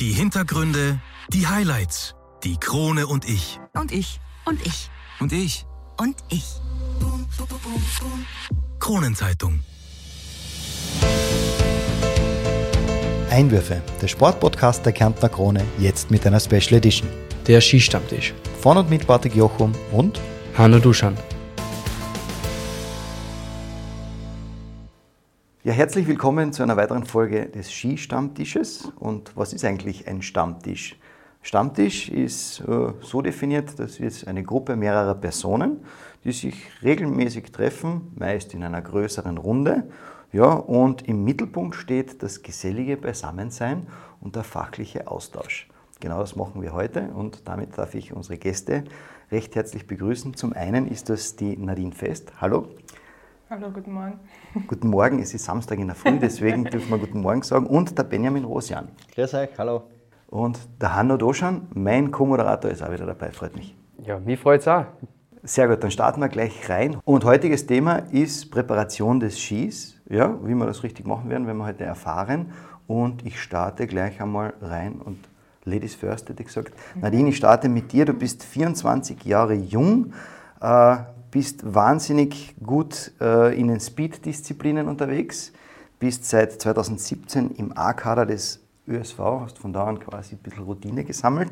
Die Hintergründe, die Highlights, die Krone und ich. Und ich. Und ich. Und ich. Und ich. Kronenzeitung. Einwürfe, der Sportpodcast der Kärntner Krone, jetzt mit einer Special Edition. Der Skistammtisch. Von und mit Bartek Jochum und Hanno Duschan. Ja, herzlich willkommen zu einer weiteren Folge des Skistammtisches. Und was ist eigentlich ein Stammtisch? Stammtisch ist äh, so definiert, dass es eine Gruppe mehrerer Personen, die sich regelmäßig treffen, meist in einer größeren Runde. Ja, und im Mittelpunkt steht das gesellige Beisammensein und der fachliche Austausch. Genau das machen wir heute und damit darf ich unsere Gäste recht herzlich begrüßen. Zum einen ist das die Nadine Fest. Hallo. Hallo, guten Morgen. Guten Morgen, es ist Samstag in der Früh, deswegen dürfen wir Guten Morgen sagen. Und der Benjamin Rosian. Grüß euch, hallo. Und der Hanno Doschan, mein Co-Moderator, ist auch wieder dabei, freut mich. Ja, mich freut's auch. Sehr gut, dann starten wir gleich rein. Und heutiges Thema ist Präparation des Skis. Ja, wie wir das richtig machen werden, werden wir heute erfahren. Und ich starte gleich einmal rein und Ladies first, hätte ich gesagt. Nadine, ich starte mit dir. Du bist 24 Jahre jung, äh, bist wahnsinnig gut äh, in den Speed-Disziplinen unterwegs, bist seit 2017 im A-Kader des ÖSV, hast von da an quasi ein bisschen Routine gesammelt.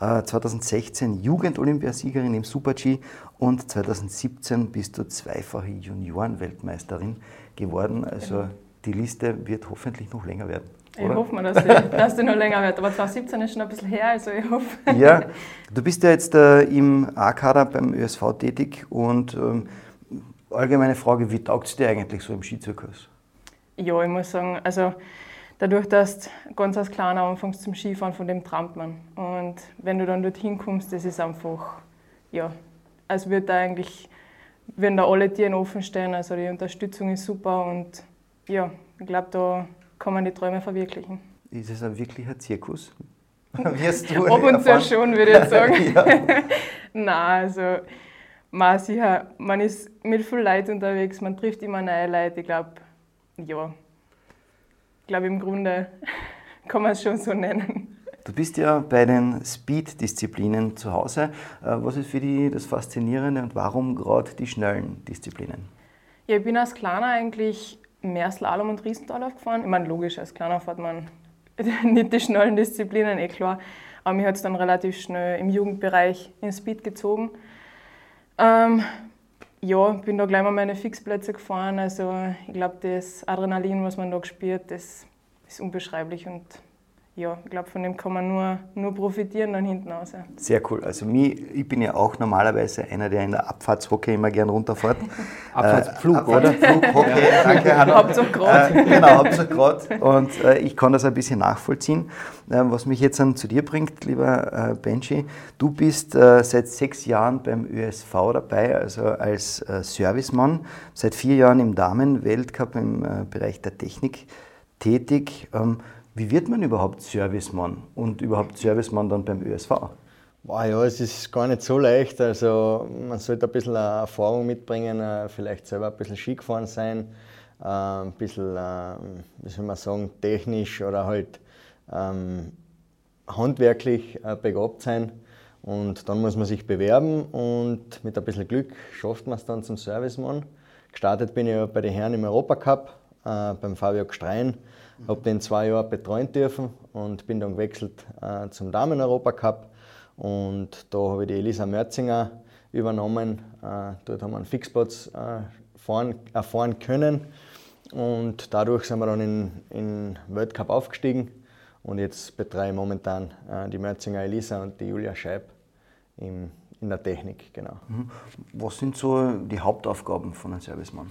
Äh, 2016 Jugend-Olympiasiegerin im Super-G und 2017 bist du zweifache Junioren-Weltmeisterin geworden. Also die Liste wird hoffentlich noch länger werden. Ich oder? hoffe mal, dass, ich, dass die noch länger wird. Aber 2017 ist schon ein bisschen her, also ich hoffe. Ja, du bist ja jetzt äh, im A-Kader beim ÖSV tätig und ähm, allgemeine Frage, wie taugt es dir eigentlich so im Skizirkus? Ja, ich muss sagen, also dadurch, dass du ganz als Kleiner anfängst zum Skifahren, von dem träumt man. Und wenn du dann dorthin kommst, das ist einfach, ja, als würde da eigentlich, wenn da alle Tiere offen stehen, also die Unterstützung ist super und ja, ich glaube, da kann man die Träume verwirklichen. Ist es ein wirklicher Zirkus? Wirst du Ab und zu schon, würde ich sagen. Nein, also man, sicher, man ist mit viel Leid unterwegs, man trifft immer neue Leute. Ich glaube, ja, ich glaube im Grunde kann man es schon so nennen. Du bist ja bei den Speed-Disziplinen zu Hause. Äh, Was ist für dich das Faszinierende und warum gerade die schnellen Disziplinen? Ja, ich bin als Kleiner eigentlich mehr Slalom und Riesental aufgefahren. Ich meine, logisch, als Kleiner fährt man nicht die schnellen Disziplinen, eh klar. Aber mich hat es dann relativ schnell im Jugendbereich in Speed gezogen. Ähm, ja, bin da gleich mal meine Fixplätze gefahren. Also ich glaube, das Adrenalin, was man da spürt, das ist unbeschreiblich und ja, ich glaube, von dem kann man nur, nur profitieren dann hinten raus. Sehr cool. Also mich, ich bin ja auch normalerweise einer, der in der Abfahrtshockey immer gern runterfährt. Abfahrtsflug, äh, oder? Abfahrtsflug, Hockey, danke. Hauptsache grad. Äh, genau, Hauptsache gerade. Und äh, ich kann das ein bisschen nachvollziehen. Äh, was mich jetzt dann zu dir bringt, lieber äh, Benji, du bist äh, seit sechs Jahren beim ÖSV dabei, also als äh, Servicemann, seit vier Jahren im Damen-Weltcup im äh, Bereich der Technik tätig. Ähm, wie wird man überhaupt Servicemann und überhaupt Servicemann dann beim ÖSV? Boah, ja, es ist gar nicht so leicht. Also man sollte ein bisschen äh, Erfahrung mitbringen, äh, vielleicht selber ein bisschen Ski gefahren sein, äh, ein bisschen, wie soll man sagen, technisch oder halt ähm, handwerklich begabt sein. Und dann muss man sich bewerben und mit ein bisschen Glück schafft man es dann zum Servicemann. Gestartet bin ich bei den Herren im Europacup äh, beim Fabio Gstrein. Habe den zwei Jahre betreuen dürfen und bin dann gewechselt äh, zum Damen-Europacup. Und da habe ich die Elisa Mörzinger übernommen. Äh, dort haben wir einen Fixplatz äh, fahren, erfahren können. Und dadurch sind wir dann in den Weltcup aufgestiegen. Und jetzt betreue ich momentan äh, die Mörzinger Elisa und die Julia Scheib im, in der Technik. Genau. Was sind so die Hauptaufgaben von einem Servicemann?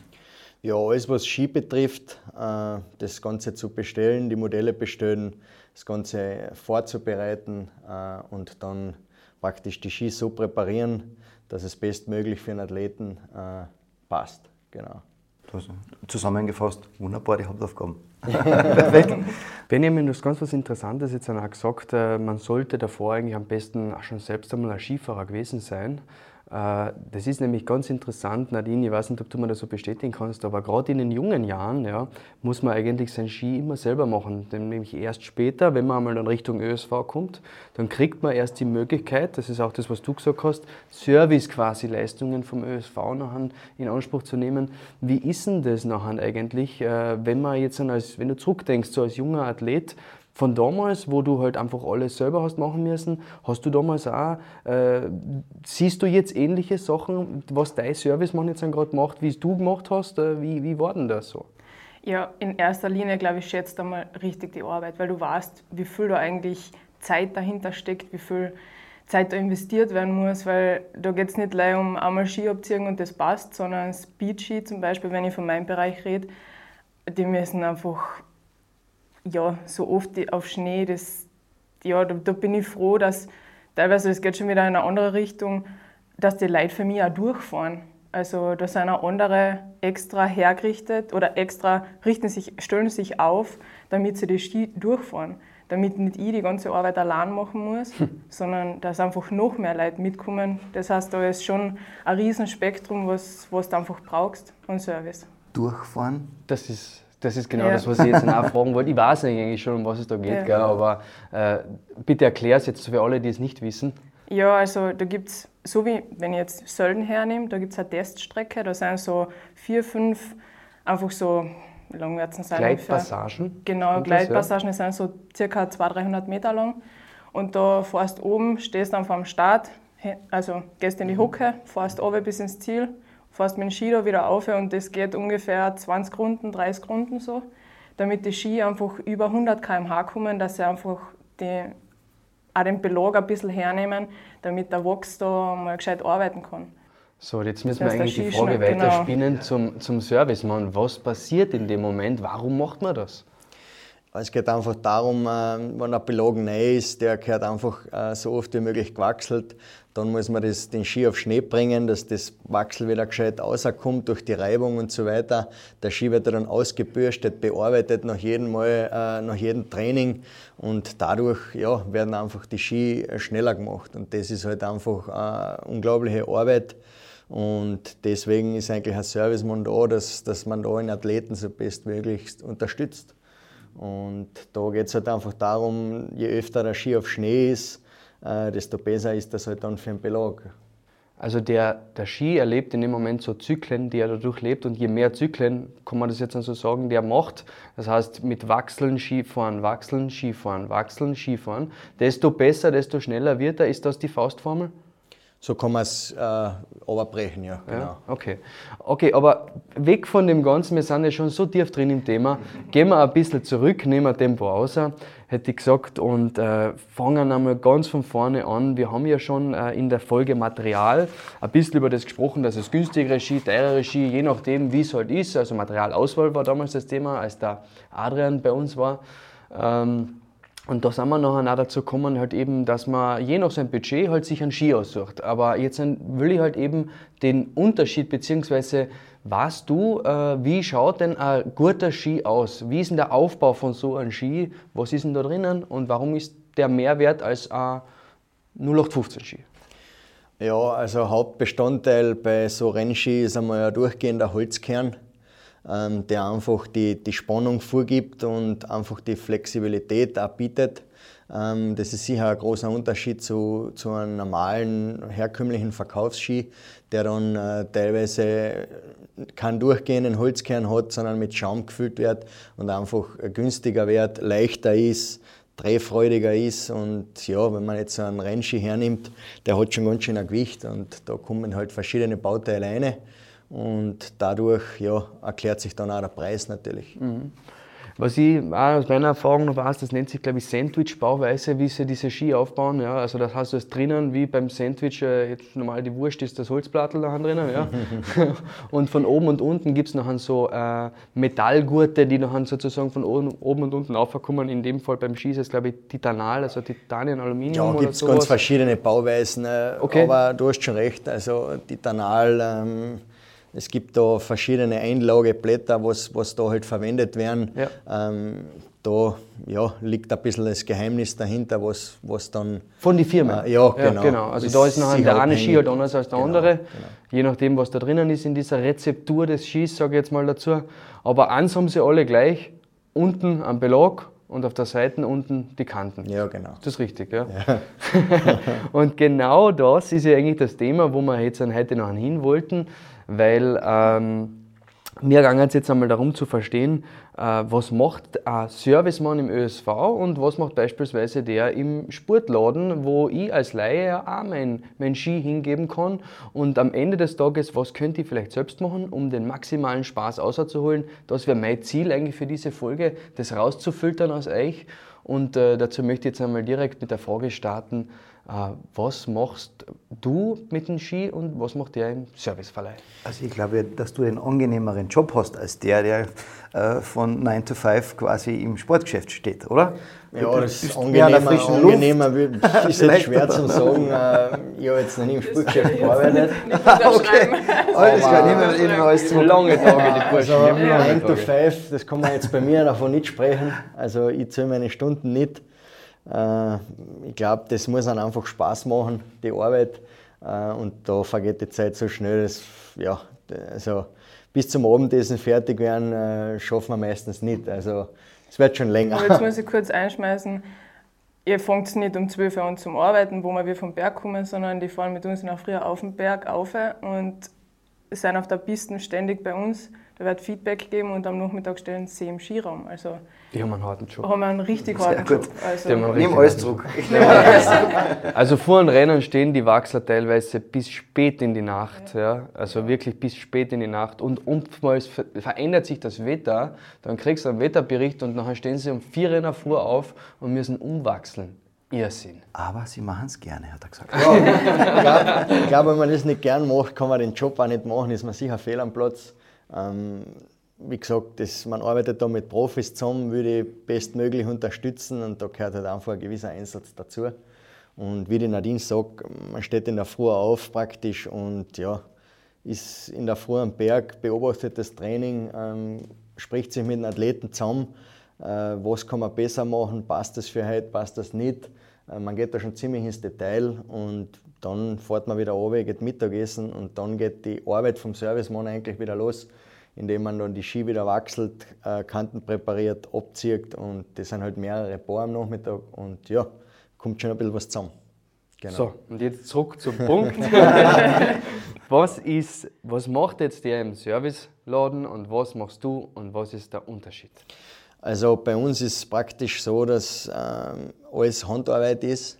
Ja, alles was Ski betrifft, äh, das Ganze zu bestellen, die Modelle bestellen, das Ganze vorzubereiten äh, und dann praktisch die Ski so präparieren, dass es bestmöglich für einen Athleten äh, passt. Genau. Zusammengefasst, wunderbar die Hauptaufgaben. Perfekt. Benjamin, du hast ganz was Interessantes jetzt auch gesagt. Man sollte davor eigentlich am besten auch schon selbst einmal ein Skifahrer gewesen sein. Äh, das ist nämlich ganz interessant, Nadine, ich weiß nicht, ob du mir das so bestätigen kannst, aber gerade in den jungen Jahren ja, muss man eigentlich sein Ski immer selber machen. Nämlich erst später, wenn man einmal in Richtung ÖSV kommt, dann kriegt man erst die Möglichkeit, das ist auch das, was du gesagt hast, Service quasi Leistungen vom ÖSV nachher in Anspruch zu nehmen. Wie ist denn das nachher eigentlich, äh, wenn man jetzt als, wenn du zurückdenkst, so als junger Athlet, von damals, wo du halt einfach alles selber hast machen müssen, hast du damals auch, äh, siehst du jetzt ähnliche Sachen, was dein Servicemann jetzt gerade macht, wie es du gemacht hast? Äh, wie, wie war denn das so? Ja, in erster Linie, glaube ich, schätzt einmal richtig die Arbeit, weil du weißt, wie viel da eigentlich Zeit dahinter steckt, wie viel Zeit da investiert werden muss, weil da geht es nicht gleich um einmal Ski abziehen und das passt, sondern Speed-Ski zum Beispiel, wenn ich von meinem Bereich rede, die müssen einfach ja, so oft auf Schnee, das, ja, da, da, bin ich froh, dass teilweise, es geht schon wieder in eine andere Richtung, dass die Leute für mich auch durchfahren. Also da sind auch andere extra hergerichtet oder extra richten sich, stellen sich auf, damit sie die Ski durchfahren. Damit nicht ich die ganze Arbeit allein machen muss, hm. sondern dass einfach noch mehr Leute mitkommen. Das heißt, da ist schon ein Riesenspektrum, was, was du einfach brauchst an Service. Durchfahren? Das ist das ist genau ja. das, was ich jetzt nachfragen wollte. Ich weiß eigentlich schon, um was es da geht, ja. gell, aber äh, bitte erklär es jetzt für alle, die es nicht wissen. Ja, also da gibt es, so wie wenn ich jetzt Sölden hernehme, da gibt es eine Teststrecke, da sind so vier, fünf, einfach so, wie lang wird es sein? Gleitpassagen? Ungefähr? Genau, Gleitpassagen, die sind so circa 200, 300 Meter lang. Und da fährst du oben, stehst dann vor dem Start, also gehst in die Hucke, fährst oben bis ins Ziel fährst mit dem Ski da wieder auf und das geht ungefähr 20 Runden, 30 Runden so, damit die Ski einfach über 100 km/h kommen, dass sie einfach die, auch den Belag ein bisschen hernehmen, damit der Wachs da mal gescheit arbeiten kann. So, jetzt müssen das wir eigentlich die Frage weiterspinnen genau. zum, zum Servicemann. Was passiert in dem Moment? Warum macht man das? Es geht einfach darum, äh, wenn ein Belag neu ist, der gehört einfach äh, so oft wie möglich gewachselt. Dann muss man das, den Ski auf Schnee bringen, dass das Wachsel wieder gescheit rauskommt durch die Reibung und so weiter. Der Ski wird dann ausgebürstet, bearbeitet nach jedem Mal, äh, nach jedem Training und dadurch ja, werden einfach die Ski schneller gemacht. Und das ist halt einfach unglaubliche Arbeit. Und deswegen ist eigentlich ein Servicemann da, dass, dass man da den Athleten so bestmöglich unterstützt. Und da geht es halt einfach darum, je öfter der Ski auf Schnee ist, äh, desto besser ist das halt dann für den Belag. Also der, der Ski erlebt in dem Moment so Zyklen, die er dadurch lebt und je mehr Zyklen, kann man das jetzt so sagen, der macht, das heißt mit Wachseln, Skifahren, Wachseln, Skifahren, Wachseln, Skifahren, desto besser, desto schneller wird er. Ist das die Faustformel? So kann man es äh, überbrechen, ja. Genau. Ja, okay. okay, aber weg von dem Ganzen, wir sind ja schon so tief drin im Thema, gehen wir ein bisschen zurück, nehmen wir Tempo raus, hätte ich gesagt, und äh, fangen einmal ganz von vorne an. Wir haben ja schon äh, in der Folge Material ein bisschen über das gesprochen, dass es günstigere Ski, teurere Ski, je nachdem, wie es halt ist. Also Materialauswahl war damals das Thema, als der Adrian bei uns war. Ähm, und da sind wir nachher auch dazu gekommen, halt eben, dass man je nach seinem Budget halt sich einen Ski aussucht. Aber jetzt will ich halt eben den Unterschied, beziehungsweise weißt du, äh, wie schaut denn ein guter Ski aus? Wie ist denn der Aufbau von so einem Ski? Was ist denn da drinnen? Und warum ist der mehr wert als ein 0815 Ski? Ja, also Hauptbestandteil bei so Rennski ist einmal ein durchgehender Holzkern ähm, der einfach die, die Spannung vorgibt und einfach die Flexibilität auch bietet. Ähm, das ist sicher ein großer Unterschied zu, zu einem normalen, herkömmlichen Verkaufsski, der dann äh, teilweise keinen durchgehenden Holzkern hat, sondern mit Schaum gefüllt wird und einfach günstiger wird, leichter ist, drehfreudiger ist. Und ja, wenn man jetzt so einen Rennski hernimmt, der hat schon ganz schön ein Gewicht und da kommen halt verschiedene Bauteile rein. Und dadurch ja, erklärt sich dann auch der Preis natürlich. Mhm. Was ich auch aus meiner Erfahrung noch weiß, das nennt sich, glaube ich, Sandwich-Bauweise, wie sie diese Ski aufbauen. Ja. Also das heißt, du hast drinnen, wie beim Sandwich, äh, jetzt normal die Wurst ist das Holzplattel da drinnen. Ja. und von oben und unten gibt es noch so äh, Metallgurte, die noch sozusagen von oben, oben und unten aufkommen. In dem Fall beim Ski ist es, glaube ich, Titanal, also Titanien, Aluminium. Ja, gibt es ganz verschiedene Bauweisen. Äh, okay. Aber du hast schon recht, also Titanal. Ähm, Es gibt da verschiedene Einlageblätter, was, was da halt verwendet werden. Ja. Ähm, da ja, liegt ein bisschen das Geheimnis dahinter, was, was dann. Von den Firmen? Äh, ja, genau. Ja, genau. Also da ist nachher der eine Ski halt anders als der genau, andere. Genau. Je nachdem, was da drinnen ist in dieser Rezeptur des Skis, sage ich jetzt mal dazu. Aber eins haben sie alle gleich: unten am Belag und auf der Seite unten die Kanten. Ja, genau. Ist das richtig, ja? ja. und genau das ist ja eigentlich das Thema, wo wir jetzt heute noch hin wollten, weil. Ähm, mir ging es jetzt einmal darum zu verstehen, äh, was macht ein Servicemann im ÖSV und was macht beispielsweise der im Sportladen, wo ich als Laie auch mein, mein Ski hingeben kann. Und am Ende des Tages, was könnte ich vielleicht selbst machen, um den maximalen Spaß auszuholen? Das wäre mein Ziel eigentlich für diese Folge, das rauszufiltern aus euch. Und äh, dazu möchte ich jetzt einmal direkt mit der Frage starten, was machst du mit dem Ski und was macht der im Serviceverleih? Also ich glaube, dass du einen angenehmeren Job hast als der, der äh, von 9 to 5 quasi im Sportgeschäft steht, oder? Ja, das ist angenehmer, angenehmer ist jetzt schwer zu sagen. Äh, ich habe jetzt noch nie im Sportgeschäft gearbeitet. okay, alles klar, nehmen wir alles zu. Lange Tage, die Burschen. Also 9 to 5, das kann man jetzt bei mir davon nicht sprechen. Also ich zähle meine Stunden nicht. Äh, ich glaube, das muss dann einfach Spaß machen, die Arbeit. Äh, und da vergeht die Zeit so schnell, dass, ja, also bis zum Abendessen fertig werden, äh, schaffen wir meistens nicht. Also es wird schon länger. Aber jetzt muss ich kurz einschmeißen, ihr fangt nicht um 12 Uhr an zum Arbeiten, wo wir vom Berg kommen, sondern die fahren mit uns noch früher auf den Berg auf und sind auf der Piste ständig bei uns. Da wird Feedback geben und am Nachmittag stellen sie im Skiraum. Also die haben einen harten Job. Haben einen richtig harten Job. Also die haben einen Nimm alles zurück. also vor den Rennen stehen die Wachsler teilweise bis spät in die Nacht. Ja. Also ja. wirklich bis spät in die Nacht. Und oftmals verändert sich das Wetter. Dann kriegst du einen Wetterbericht und nachher stehen sie um vier Rennen vor auf und müssen umwachseln. Irrsinn. Aber sie machen es gerne, hat er gesagt. Ja, ich glaube, wenn man das nicht gern macht, kann man den Job auch nicht machen, ist man sicher fehl am Platz. Ähm, wie gesagt, das, man arbeitet da mit Profis zusammen, würde ich bestmöglich unterstützen und da gehört halt einfach ein gewisser Einsatz dazu. Und wie die Nadine sagt, man steht in der Früh auf praktisch und ja, ist in der Früh am Berg, beobachtet das Training, ähm, spricht sich mit den Athleten zusammen, äh, was kann man besser machen, passt das für heute, passt das nicht. Äh, man geht da schon ziemlich ins Detail und dann fährt man wieder runter, geht Mittagessen und dann geht die Arbeit vom Servicemann eigentlich wieder los indem man dann die Ski wieder wechselt, äh, Kanten präpariert, abzieht und das sind halt mehrere Paar am Nachmittag und ja, kommt schon ein bisschen was zusammen. Genau. So, und jetzt zurück zum Punkt. was, ist, was macht jetzt der im Serviceladen und was machst du und was ist der Unterschied? Also bei uns ist es praktisch so, dass ähm, alles Handarbeit ist.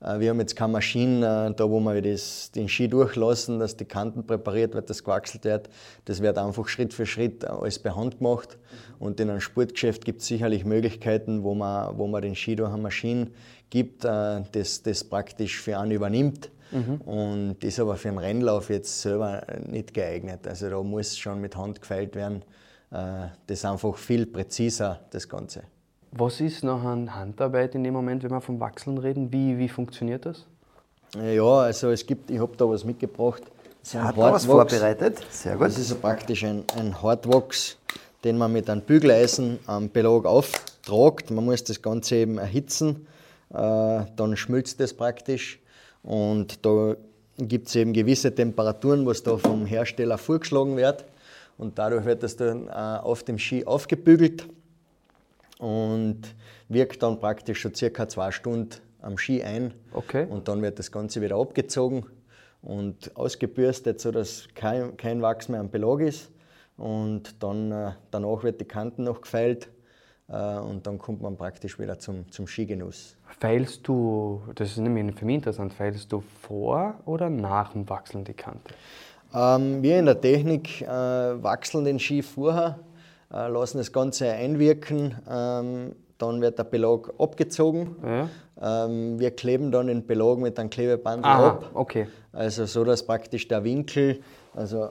Äh, wir haben jetzt keine Maschinen, äh, da wo wir das, den Ski durchlassen, dass die Kanten präpariert wird, dass gewachselt wird. Das wird einfach Schritt für Schritt äh, alles per Hand gemacht. Und in einem Sportgeschäft gibt es sicherlich Möglichkeiten, wo man, wo man den Ski durch eine Maschine gibt, das, das praktisch für einen übernimmt. Mhm. Und das ist aber für einen Rennlauf jetzt selber nicht geeignet. Also da muss schon mit Hand gefeilt werden. Das ist einfach viel präziser, das Ganze. Was ist nachher Handarbeit in dem Moment, wenn wir vom Wachseln reden? Wie, wie funktioniert das? Ja, also es gibt, ich habe da was mitgebracht. Sie hat da was vorbereitet. Sehr gut. Das ist praktisch ein, ein Hardwachs, den man mit einem Bügeleisen am Belag auftragt. Man muss das Ganze eben erhitzen, äh, dann schmilzt das praktisch und da gibt es eben gewisse Temperaturen, was da vom Hersteller vorgeschlagen wird und dadurch wird das dann äh, auf dem Ski aufgebügelt und wirkt dann praktisch schon circa zwei Stunden am Ski ein. Okay. Und dann wird das Ganze wieder abgezogen und ausgebürstet, sodass kein, kein Wachs mehr am Belag ist. Und dann, äh, danach wird die Kanten noch gefeilt äh, und dann kommt man praktisch wieder zum, zum Skigenuss. Feilst du, das ist nämlich für mich interessant, feilst du vor oder nach dem Wachseln die Kante? Ähm, wir in der Technik äh, wachseln den Ski vorher äh, lassen das Ganze einwirken. Ähm, dann wird der Belag abgezogen. Ja. Ähm, wir kleben dann den Belag mit einem Klebeband ab. Okay. Also so, dass praktisch der Winkel, also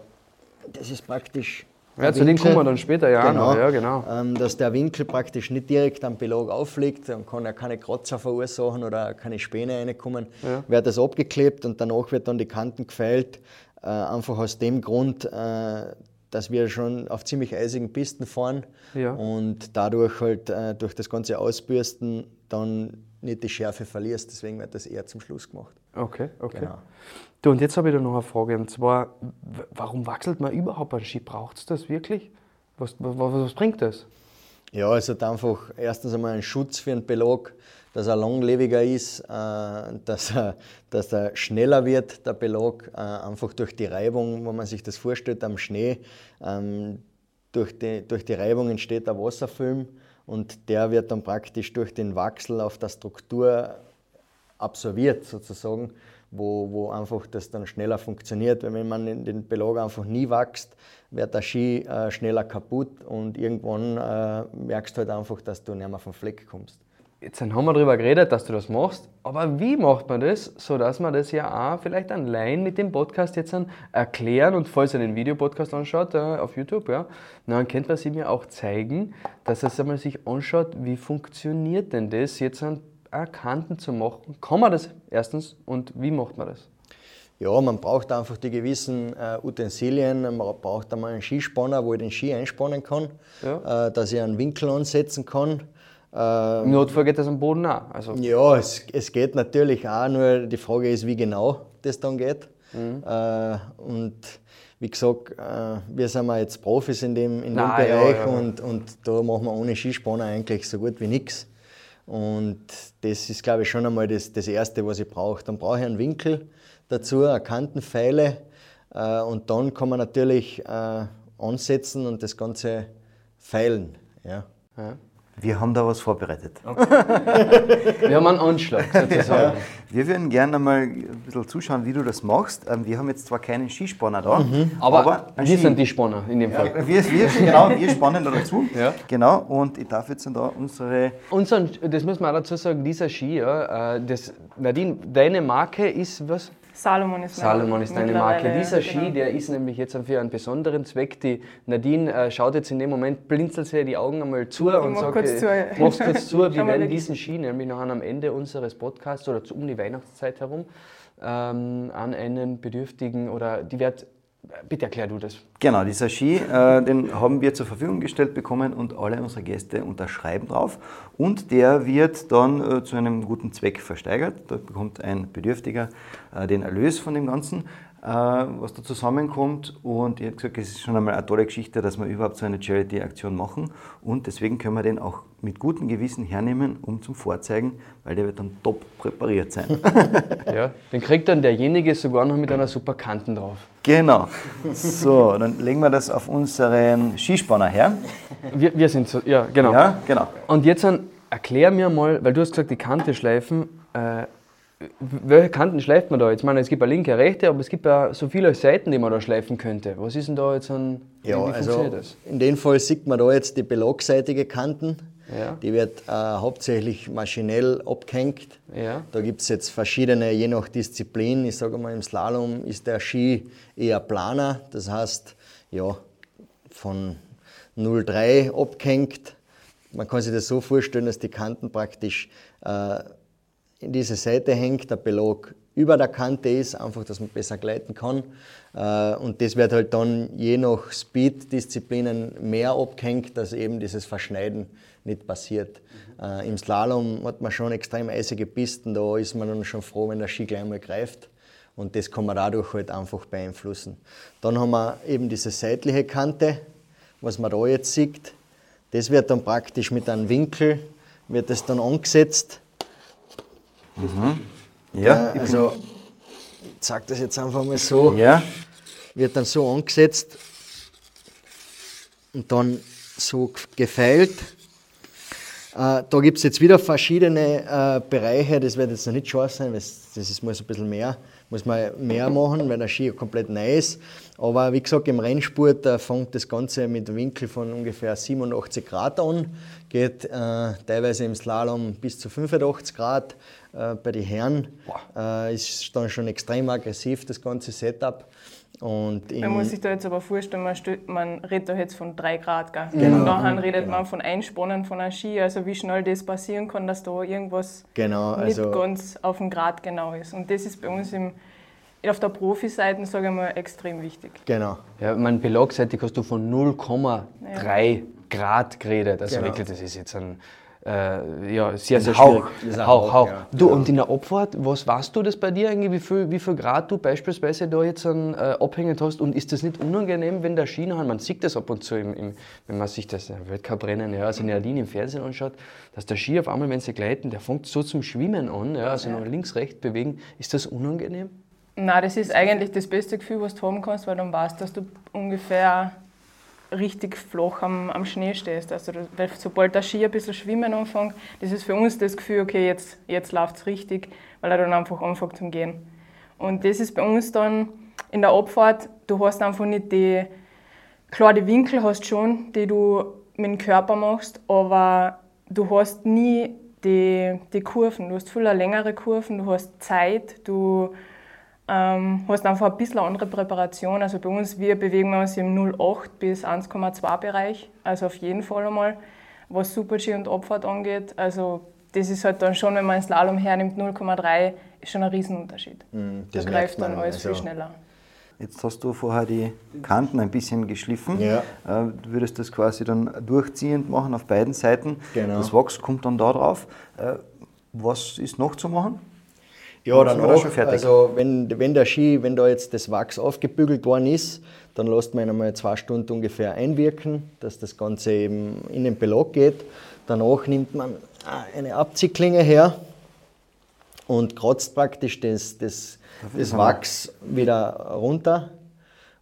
das ist praktisch. Ja, zu dem kommen wir dann später, ja. Genau, noch, ja, genau. Dass der Winkel praktisch nicht direkt am Belag aufliegt, dann kann er keine Kratzer verursachen oder keine Späne reinkommen. Ja. Wird das abgeklebt und danach wird dann die Kanten gefeilt. Äh, einfach aus dem Grund, äh, dass wir schon auf ziemlich eisigen Pisten fahren Ja. und dadurch halt äh, durch das ganze Ausbürsten dann nicht die Schärfe verlierst. Deswegen wird das eher zum Schluss gemacht. Okay, okay. Genau. Du, und jetzt habe ich da noch eine Frage. Und zwar, warum wechselt man überhaupt einen Ski? Braucht es das wirklich? Was, was, was bringt das? Ja, es hat einfach erstens einmal einen Schutz für den Belag, dass er langlebiger ist, äh, dass, er, dass er schneller wird, der Belag, äh, einfach durch die Reibung, wenn man sich das vorstellt am Schnee. Ähm, durch, die, durch die Reibung entsteht der Wasserfilm und der wird dann praktisch durch den Wachsel auf der Struktur absorbiert sozusagen, wo, wo einfach das dann schneller funktioniert. Weil wenn man in den Belag einfach nie wächst, wird der Ski äh, schneller kaputt und irgendwann äh, merkst du halt einfach, dass du nicht mehr vom Fleck kommst. Jetzt haben wir darüber geredet, dass du das machst, aber wie macht man das, sodass man das ja auch vielleicht an Laien mit dem Podcast jetzt dann erklären und falls ihr den Videopodcast anschaut äh, auf YouTube, ja, dann könnt man sie mir auch zeigen, dass einmal sich anschaut, wie funktioniert denn das jetzt an Kanten zu machen. Kann man das erstens und wie macht man das? Ja, man braucht einfach die gewissen äh, Utensilien. Man braucht einmal einen Skispanner, wo ich den Ski einspannen kann, Ja. äh, dass ich einen Winkel ansetzen kann. Im Notfall geht das am Boden auch. Also, Ja, es, es geht natürlich auch, nur die Frage ist, wie genau das dann geht. Mhm. Äh, und wie gesagt, äh, wir sind ja jetzt Profis in dem, in dem Na, ja, Bereich ja. Und, und da machen wir ohne Skispanner eigentlich so gut wie nichts. Und das ist, glaube ich, schon einmal das, das Erste, was ich brauche. Dann brauche ich einen Winkel dazu, eine Kantenpfeile äh, und dann kann man natürlich äh, ansetzen und das Ganze feilen. Ja. Wir haben da was vorbereitet. wir haben einen Anschlag sozusagen. Wir würden gerne mal ein bisschen zuschauen, wie du das machst. Ähm, Wir haben jetzt zwar keinen Skispanner da, Aber, ein wir Ski. sind die Spanner in dem Fall. Ja, wir, wir, genau, wir spannen da dazu. Ja. Genau, und ich darf jetzt dann da unsere. Unseren, das muss man auch dazu sagen, dieser Ski, ja, äh, das, Nadine, deine Marke ist was? Salomon ist Salomon ist deine Marke. Dieser Ski, genau. der ist nämlich jetzt für einen besonderen Zweck. Die Nadine äh, schaut jetzt in dem Moment, blinzelt sie die Augen einmal zu und mach sagt, kurz äh, mach's kurz zu. Wir werden diesen Ski nämlich noch am Ende unseres Podcasts oder um die Weihnachtszeit herum ähm, an einen Bedürftigen oder die wird. Bitte erklär du das. Genau, dieser Ski, äh, den haben wir zur Verfügung gestellt bekommen und alle unsere Gäste unterschreiben drauf. Und der wird dann äh, zu einem guten Zweck versteigert. Da bekommt ein Bedürftiger äh, den Erlös von dem Ganzen, was da zusammenkommt. Und ich habe gesagt, es ist schon einmal eine tolle Geschichte, dass wir überhaupt so eine Charity-Aktion machen. Und deswegen können wir den auch mit gutem Gewissen hernehmen, um zum Vorzeigen, weil der wird dann top präpariert sein. Ja, den kriegt dann derjenige sogar noch mit einer super Kanten drauf. genau. So, dann legen wir das auf unseren Skispanner her. Wir, wir sind so, ja, genau. Ja, genau. Und jetzt dann, erklär mir mal, weil du hast gesagt, die Kante schleifen. Äh, welche Kanten schleift man da? Jetzt Ich meine, es gibt eine linke, eine rechte, aber es gibt ja so viele Seiten, die man da schleifen könnte. Was ist denn da jetzt an. Ja, also das? in dem Fall sieht man da jetzt die belagseitige Kanten. Ja. Die wird äh, hauptsächlich maschinell abgehängt. Ja. Da gibt es jetzt verschiedene, je nach Disziplin. Ich sage mal, im Slalom ist der Ski eher planer. Das heißt, ja, von 0,3 abgehängt. Man kann sich das so vorstellen, dass die Kanten praktisch äh, in diese Seite hängt, der Belag über der Kante ist, einfach, dass man besser gleiten kann. Äh, Und das wird halt dann je nach Speed-Disziplinen mehr abgehängt, dass eben dieses Verschneiden nicht passiert. Äh, Im Slalom hat man schon extrem eisige Pisten, da ist man dann schon froh, wenn der Ski gleich mal greift. Und das kann man dadurch halt einfach beeinflussen. Dann haben wir eben diese seitliche Kante, was man da jetzt sieht. Das wird dann praktisch mit einem Winkel, wird das dann angesetzt. Ja, Äh, also, ich zeige das jetzt einfach mal so. ja. Wird dann so angesetzt und dann so gefeilt. Äh, da gibt es jetzt wieder verschiedene äh, Bereiche, das wird jetzt noch nicht scharf sein, weil das ist, muss ein bisschen mehr, muss man mehr machen, weil der Ski komplett neu ist. Aber wie gesagt, im Rennsport äh, fängt das Ganze mit einem Winkel von ungefähr 87 Grad an, geht äh, teilweise im Slalom bis zu 85 Grad. Äh, bei den Herren äh, ist dann schon extrem aggressiv das ganze Setup. Und Man muss sich da jetzt aber vorstellen, man, man redet da jetzt von 3 Grad. Gell? Genau. Und nachher redet man von Einspannen von einem Ski, also wie schnell das passieren kann, dass da irgendwas Genau, also- nicht ganz auf den Grad genau ist. Und das ist bei uns im, auf der Profi-Seite, sage ich mal, extrem wichtig. Genau. Ja, mein belagseitig hast du von 0,3 Grad geredet. Also Genau. wirklich, das ist jetzt ein äh, ja, sehr, sehr Hauch. schwierig. Hauch, Hauch, Hauch. ja. Du, und in der Abfahrt, was weißt du das bei dir eigentlich, wie viel, wie viel Grad du beispielsweise da jetzt an, äh, abhängend hast? Und ist das nicht unangenehm, wenn der Schienenhahn, man sieht das ab und zu, im, im, wenn man sich das äh, Weltcuprennen, ja, also in der Linie im Fernsehen anschaut, dass der Ski auf einmal, wenn sie gleiten, der fängt so zum Schwimmen an, ja, also noch links, rechts bewegen. Ist das unangenehm? Nein, das ist eigentlich das beste Gefühl, was du haben kannst, weil dann weißt, dass du ungefähr richtig flach am, am Schnee stehst. Also, weil sobald der Ski ein bisschen schwimmen anfängt, das ist für uns das Gefühl, okay, jetzt, jetzt läuft es richtig, weil er dann einfach anfängt zum Gehen. Und das ist bei uns dann in der Abfahrt, du hast einfach nicht die, klar, die Winkel hast schon, die du mit dem Körper machst, aber du hast nie die, die Kurven. Du hast viel längere Kurven, du hast Zeit, du ähm, hast einfach ein bisschen andere Präparation. Also bei uns, wir bewegen uns im 0,8 bis 1,2 Bereich, also auf jeden Fall einmal, was Super-G und Abfahrt angeht. Also das ist halt dann schon, wenn man einen Slalom hernimmt, 0,3 ist schon ein Riesenunterschied. das da greift dann alles also- viel schneller. Jetzt hast du vorher die Kanten ein bisschen geschliffen. Ja. Äh, Du würdest das quasi dann durchziehend machen auf beiden Seiten. Genau. Das Wachs kommt dann da drauf. Äh, Was ist noch zu machen? Ja, dann wir da auch. Also wenn, wenn der Ski, wenn da jetzt das Wachs aufgebügelt worden ist, dann lässt man ihn einmal zwei Stunden ungefähr einwirken, dass das Ganze eben in den Belag geht. Danach nimmt man eine Abziehklinge her und kratzt praktisch das, das, das. Wachs wieder runter.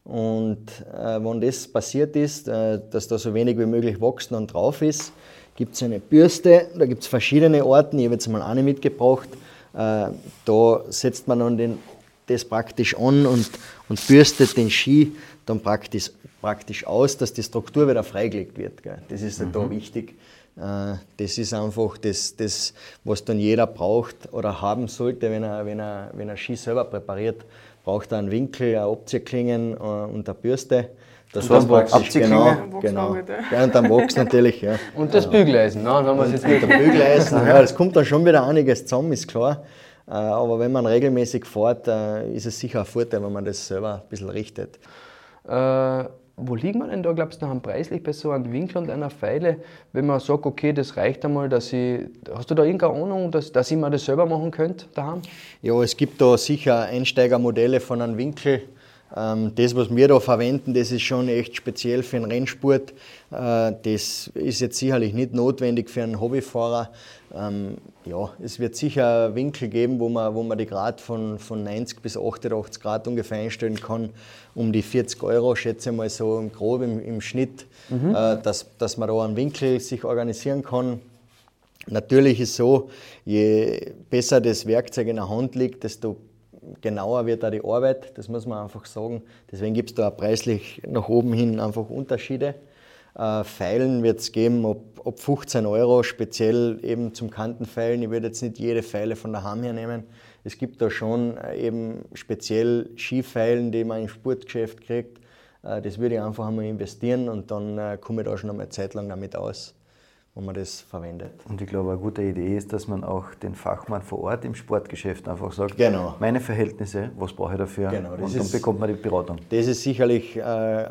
Und äh, wenn das passiert ist, äh, dass da so wenig wie möglich Wachs dann drauf ist, gibt es eine Bürste, da gibt es verschiedene Orten, ich habe jetzt mal eine mitgebracht. Äh, da setzt man dann den, das praktisch an und, und bürstet den Ski dann praktisch, praktisch aus, dass die Struktur wieder freigelegt wird. Gell. Das ist halt da wichtig. Äh, Das ist einfach das, das, was dann jeder braucht oder haben sollte, wenn er, wenn er, wenn er Ski selber präpariert. Braucht er einen Winkel, eine Abziehklingen äh, und eine Bürste. Das war's praktisch? Genau, Wachs genau. Ja, und dann Wachs natürlich. Ja. Und das Bügeleisen, dann haben wir es jetzt Der wieder. Bügeleisen, ja, das kommt dann schon wieder einiges zusammen, ist klar. Äh, Aber wenn man regelmäßig fährt, äh, ist es sicher ein Vorteil, wenn man das selber ein bisschen richtet. Äh, wo liegt man denn da, glaubst du, noch am preislich bei so einem Winkel und einer Pfeile, wenn man sagt, okay, das reicht einmal, dass ich. Hast du da irgendeine Ahnung, dass, dass ich mir das selber machen könnte daheim? Ja, es gibt da sicher Einsteigermodelle von einem Winkel. Ähm, Das, was wir da verwenden, das ist schon echt speziell für den Rennsport. Äh, Das ist jetzt sicherlich nicht notwendig für einen Hobbyfahrer. Ähm, Ja, es wird sicher Winkel geben, wo man, wo man die Grad von, von 90 bis 88 Grad ungefähr einstellen kann. Um die 40 Euro, schätze ich mal so im Grob im, im Schnitt, äh, dass, dass man da einen Winkel sich organisieren kann. Natürlich ist so, je besser das Werkzeug in der Hand liegt, desto genauer wird auch die Arbeit, das muss man einfach sagen. Deswegen gibt es da auch preislich nach oben hin einfach Unterschiede. Äh, Feilen wird es geben ab, ab 15 Euro, speziell eben zum Kantenfeilen. Ich würde jetzt nicht jede Feile von daheim hernehmen. Es gibt da schon äh, eben speziell Skifeilen, die man im Sportgeschäft kriegt. Äh, Das würde ich einfach einmal investieren und dann äh, komme ich da schon einmal eine Zeit lang damit aus, wenn man das verwendet. Und ich glaube, eine gute Idee ist, dass man auch den Fachmann vor Ort im Sportgeschäft einfach sagt, Genau. meine Verhältnisse, was brauche ich dafür? Genau, das und dann ist- bekommt man die Beratung. Das ist sicherlich äh,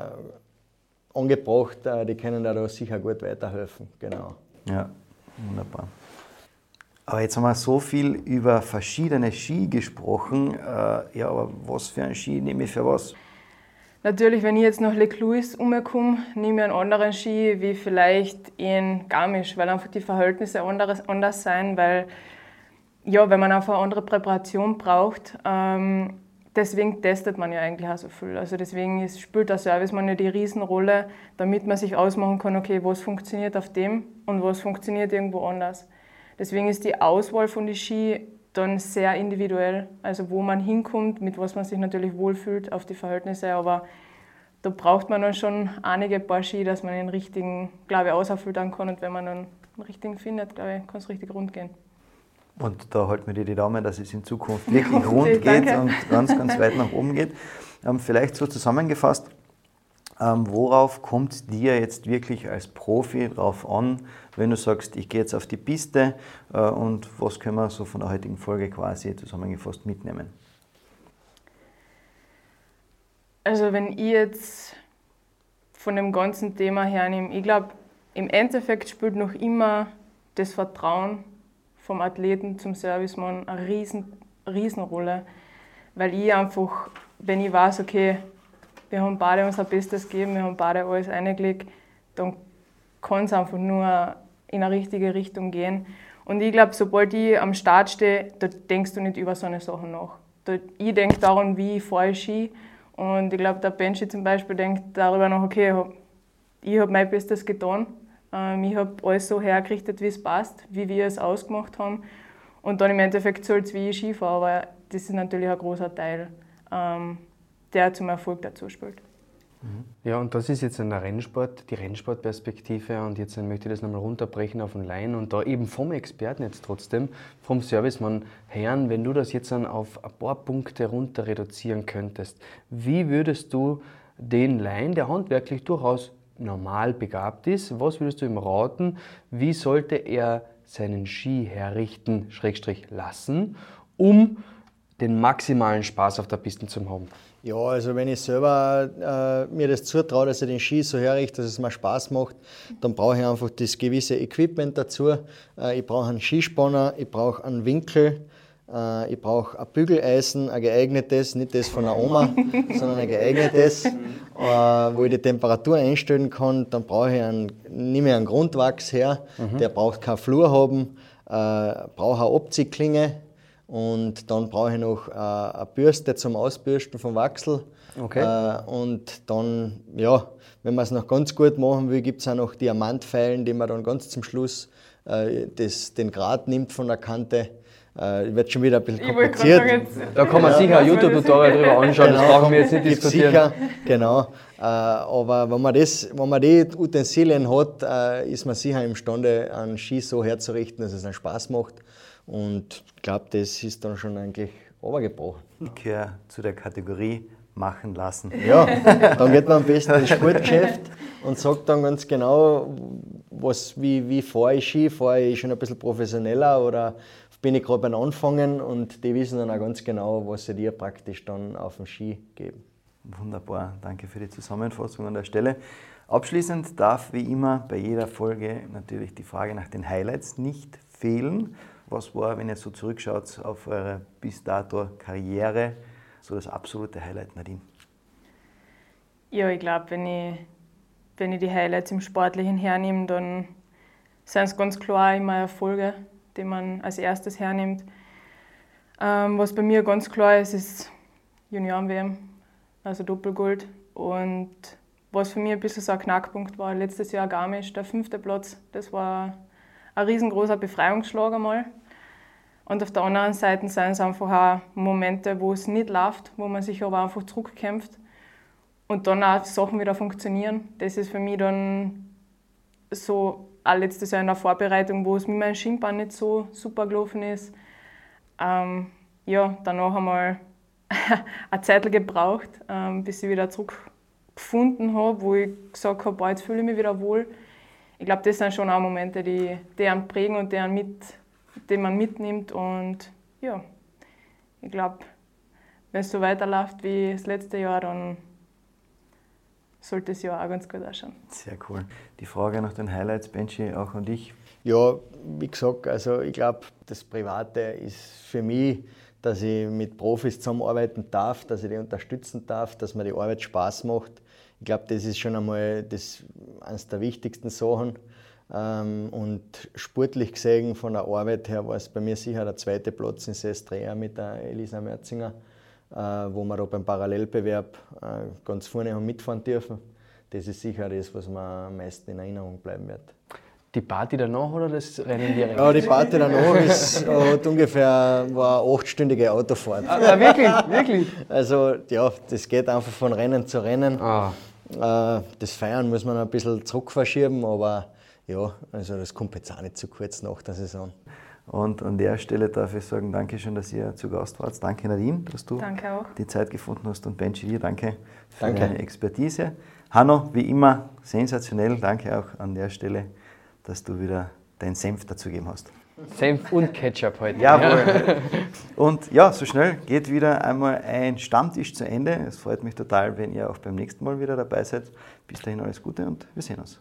angebracht, äh, die können da, da sicher gut weiterhelfen. Genau. Ja, wunderbar. Aber jetzt haben wir so viel über verschiedene Ski gesprochen. Äh, ja, aber was für ein Ski nehme ich für was? Natürlich, wenn ich jetzt nach Les Clouis umkomme, nehme ich einen anderen Ski wie vielleicht in Garmisch, weil einfach die Verhältnisse anderes, anders sein, weil, ja, weil man einfach eine andere Präparation braucht. Ähm, deswegen testet man ja eigentlich auch so viel. Also deswegen ist, spielt der Service man ja die Riesenrolle, damit man sich ausmachen kann, okay, was funktioniert auf dem und was funktioniert irgendwo anders. Deswegen ist die Auswahl von den Ski dann sehr individuell. Also wo man hinkommt, mit was man sich natürlich wohlfühlt auf die Verhältnisse, aber da braucht man dann schon einige Paar Ski, dass man den richtigen, glaube ich, ausfüllen kann und wenn man dann den richtigen findet, glaube ich, kann es richtig rund gehen. Und da halten wir dir die Daumen, dass es in Zukunft wirklich rund geht und ganz, ganz weit nach oben geht. Ähm, vielleicht so zusammengefasst, ähm, worauf kommt dir jetzt wirklich als Profi drauf an, wenn du sagst, ich gehe jetzt auf die Piste äh, und was können wir so von der heutigen Folge quasi zusammengefasst mitnehmen? Also wenn ich jetzt von dem ganzen Thema hernehme, ich glaube, im Endeffekt spielt noch immer das Vertrauen vom Athleten zum Servicemann eine riesen, riesen. Weil ich einfach, wenn ich weiß, okay, wir haben beide unser Bestes gegeben, wir haben beide alles eingelegt, dann kann es einfach nur in eine richtige Richtung gehen. Und ich glaube, sobald ich am Start stehe, da denkst du nicht über so eine Sachen nach. Da, ich denke daran, wie ich fahre Ski. Und ich glaube, der Benji zum Beispiel denkt darüber nach, okay, ich habe mein Bestes getan. Ähm, ich habe alles so hergerichtet, wie es passt, wie wir es ausgemacht haben. Und dann im Endeffekt soll es wie ich Ski fahren, aber das ist natürlich ein großer Teil, ähm, der zum Erfolg dazu spielt. Mhm. Ja, und das ist jetzt ein Rennsport, die Rennsportperspektive. Und jetzt möchte ich das nochmal runterbrechen auf den Laien und da eben vom Experten jetzt trotzdem, vom Servicemann Herrn, wenn du das jetzt dann auf ein paar Punkte runter reduzieren könntest, wie würdest du den Laien, der handwerklich durchaus normal begabt ist, was würdest du ihm raten? Wie sollte er seinen Ski herrichten, Schrägstrich lassen, um den maximalen Spaß auf der Piste zu haben? Ja, also wenn ich selber äh, mir das zutraue, dass ich den Ski so herrichte, dass es mir Spaß macht, dann brauche ich einfach das gewisse Equipment dazu. Äh, ich brauche einen Skispanner, ich brauche einen Winkel, äh, ich brauche ein Bügeleisen, ein geeignetes, nicht das von der Oma, sondern ein geeignetes, äh, wo ich die Temperatur einstellen kann. Dann brauche ich einen, nehme ich einen Grundwachs her, mhm. der braucht keinen Flur haben, äh, brauche eine Abziehklinge, und dann brauche ich noch äh, eine Bürste zum Ausbürsten vom Wachsel. Okay. Äh, und dann, ja, wenn man es noch ganz gut machen will, gibt es auch noch Diamantpfeilen, die man dann ganz zum Schluss äh, das, den Grad nimmt von der Kante. Äh, wird schon wieder ein bisschen kompliziert. da kann man ja. sicher ein YouTube-Tutorial drüber anschauen, genau. das brauchen wir jetzt nicht diskutieren. Sicher, genau. Äh, aber wenn man, das, wenn man die Utensilien hat, äh, ist man sicher imstande, einen Ski so herzurichten, dass es einen Spaß macht. Und ich glaube, das ist dann schon eigentlich runtergebrochen. Ich gehöre zu der Kategorie machen lassen. Ja, dann geht man am besten ins Sportgeschäft und sagt dann ganz genau, was, wie, wie fahre ich Ski, fahre ich schon ein bisschen professioneller oder bin ich gerade beim Anfangen und die wissen dann auch ganz genau, was sie dir praktisch dann auf dem Ski geben. Wunderbar, danke für die Zusammenfassung an der Stelle. Abschließend darf wie immer bei jeder Folge natürlich die Frage nach den Highlights nicht fehlen. Was war, wenn ihr so zurückschaut auf eure bis dato Karriere, so das absolute Highlight, Nadine? Ja, ich glaube, wenn ich, wenn ich die Highlights im Sportlichen hernehme, dann sind es ganz klar immer Erfolge, die man als erstes hernimmt. Ähm, was bei mir ganz klar ist, ist Junioren-WM, also Doppelgold. Und was für mich ein bisschen so ein Knackpunkt war, letztes Jahr Garmisch, der fünfte Platz, das war ein riesengroßer Befreiungsschlag einmal. Und auf der anderen Seite sind es einfach auch Momente, wo es nicht läuft, wo man sich aber einfach zurückkämpft und dann auch Sachen wieder funktionieren. Das ist für mich dann so auch letztes Jahr in der Vorbereitung, wo es mit meinem Schienbein nicht so super gelaufen ist. Ähm, ja, danach einmal eine Zeit gebraucht, ähm, bis ich wieder zurückgefunden habe, wo ich gesagt habe, jetzt fühle ich mich wieder wohl. Ich glaube, das sind schon auch Momente, die, einen prägen und die einen mit den man mitnimmt. Und ja, ich glaube, wenn es so weiterläuft wie das letzte Jahr, dann sollte es ja auch ganz gut ausschauen. Sehr cool. Die Frage nach den Highlights, Benji, auch an dich. Ja, wie gesagt, also ich glaube, das Private ist für mich, dass ich mit Profis zusammenarbeiten darf, dass ich die unterstützen darf, dass mir die Arbeit Spaß macht. Ich glaube, das ist schon einmal das, eines der wichtigsten Sachen. Ähm, und sportlich gesehen, von der Arbeit her, war es bei mir sicher der zweite Platz in Seestrea mit der Elisa Merzinger, äh, wo wir da beim Parallelbewerb äh, ganz vorne haben mitfahren dürfen. Das ist sicher das, was mir am meisten in Erinnerung bleiben wird. Die Party danach oder das Rennen direkt? Ja, die Party danach ist, hat ungefähr war eine achtstündige Autofahrt. Ah, wirklich? wirklich? Also ja, das geht einfach von Rennen zu Rennen. Ah. Äh, das Feiern muss man ein bisschen zurückverschieben, aber ja, also das kommt jetzt auch nicht zu kurz nach der Saison. Und an der Stelle darf ich sagen, danke schön, dass ihr zu Gast wart. Danke Nadine, dass du danke die Zeit gefunden hast und Benji dir danke für danke. deine Expertise. Hanno, wie immer sensationell, danke auch an der Stelle, dass du wieder deinen Senf dazu gegeben hast. Senf und Ketchup heute. Jawohl. Und ja, so schnell geht wieder einmal ein Stammtisch zu Ende. Es freut mich total, wenn ihr auch beim nächsten Mal wieder dabei seid. Bis dahin alles Gute und wir sehen uns.